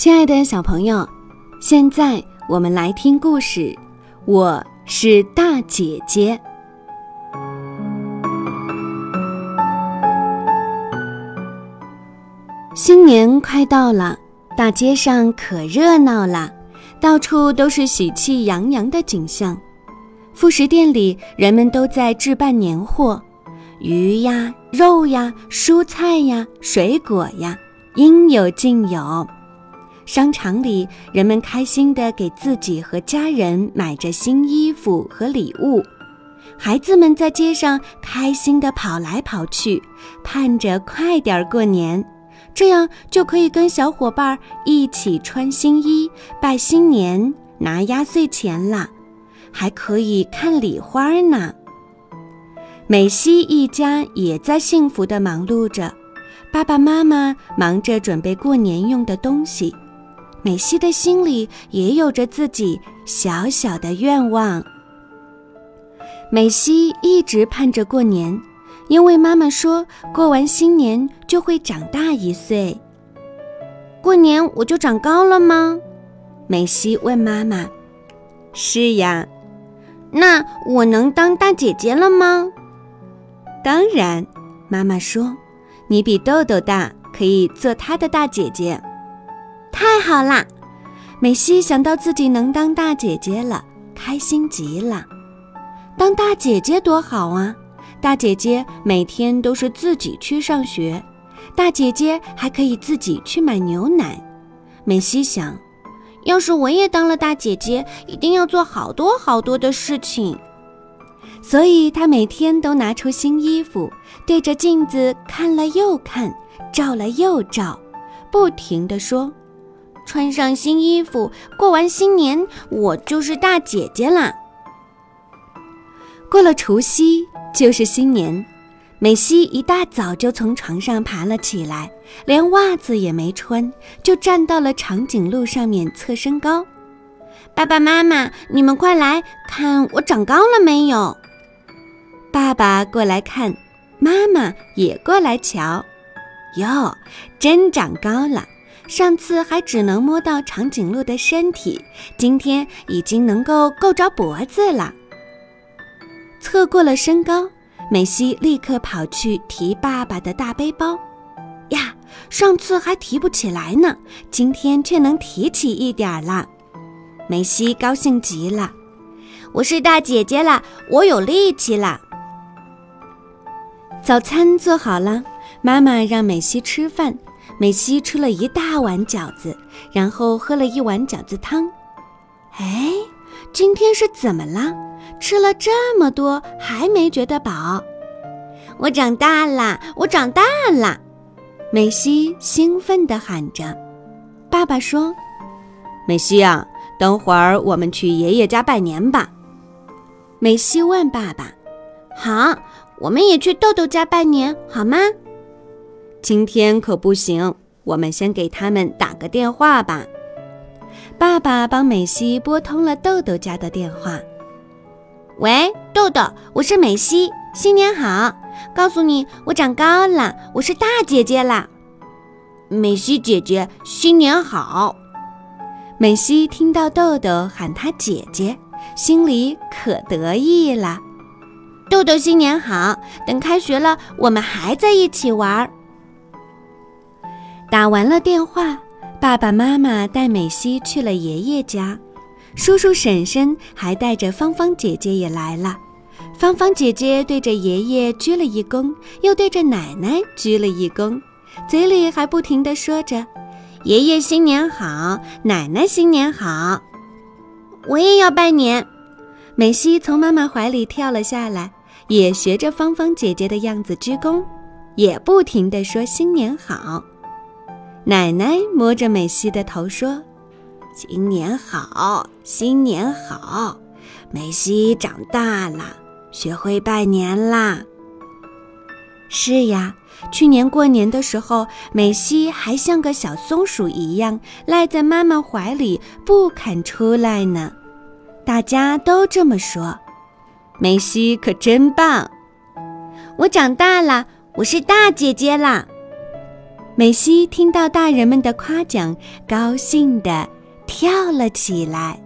亲爱的小朋友，现在我们来听故事。我是大姐姐。新年快到了，大街上可热闹了，到处都是喜气洋洋的景象。副食店里，人们都在置办年货，鱼呀、肉呀、蔬菜呀、水果呀，应有尽有。商场里，人们开心地给自己和家人买着新衣服和礼物，孩子们在街上开心地跑来跑去，盼着快点过年，这样就可以跟小伙伴一起穿新衣、拜新年、拿压岁钱了，还可以看礼花呢。美西一家也在幸福地忙碌着，爸爸妈妈忙着准备过年用的东西。美西的心里也有着自己小小的愿望。美西一直盼着过年，因为妈妈说过完新年就会长大一岁。过年我就长高了吗？美西问妈妈。是呀。那我能当大姐姐了吗？当然，妈妈说，你比豆豆大，可以做她的大姐姐。太好啦！美西想到自己能当大姐姐了，开心极了。当大姐姐多好啊！大姐姐每天都是自己去上学，大姐姐还可以自己去买牛奶。美西想，要是我也当了大姐姐，一定要做好多好多的事情。所以她每天都拿出新衣服，对着镜子看了又看，照了又照，不停地说。穿上新衣服，过完新年，我就是大姐姐啦。过了除夕就是新年，美西一大早就从床上爬了起来，连袜子也没穿，就站到了长颈鹿上面测身高。爸爸妈妈，你们快来看我长高了没有？爸爸过来看，妈妈也过来瞧，哟，真长高了。上次还只能摸到长颈鹿的身体，今天已经能够够着脖子了。测过了身高，美西立刻跑去提爸爸的大背包。呀，上次还提不起来呢，今天却能提起一点儿了。美西高兴极了，我是大姐姐了，我有力气了。早餐做好了，妈妈让美西吃饭。美西吃了一大碗饺子，然后喝了一碗饺子汤。哎，今天是怎么了？吃了这么多还没觉得饱？我长大了，我长大了！美西兴奋地喊着。爸爸说：“美西啊，等会儿我们去爷爷家拜年吧。”美西问爸爸：“好，我们也去豆豆家拜年，好吗？”今天可不行，我们先给他们打个电话吧。爸爸帮美西拨通了豆豆家的电话。喂，豆豆，我是美西，新年好！告诉你，我长高了，我是大姐姐啦。美西姐姐，新年好！美西听到豆豆喊她姐姐，心里可得意了。豆豆新年好！等开学了，我们还在一起玩儿。打完了电话，爸爸妈妈带美西去了爷爷家，叔叔婶婶还带着芳芳姐姐也来了。芳芳姐姐对着爷爷鞠了一躬，又对着奶奶鞠了一躬，嘴里还不停地说着：“爷爷新年好，奶奶新年好。”我也要拜年。美西从妈妈怀里跳了下来，也学着芳芳姐姐的样子鞠躬，也不停地说：“新年好。”奶奶摸着美西的头说：“新年好，新年好，美西长大了，学会拜年啦。”是呀，去年过年的时候，美西还像个小松鼠一样赖在妈妈怀里不肯出来呢。大家都这么说，美西可真棒。我长大了，我是大姐姐啦。美西听到大人们的夸奖，高兴地跳了起来。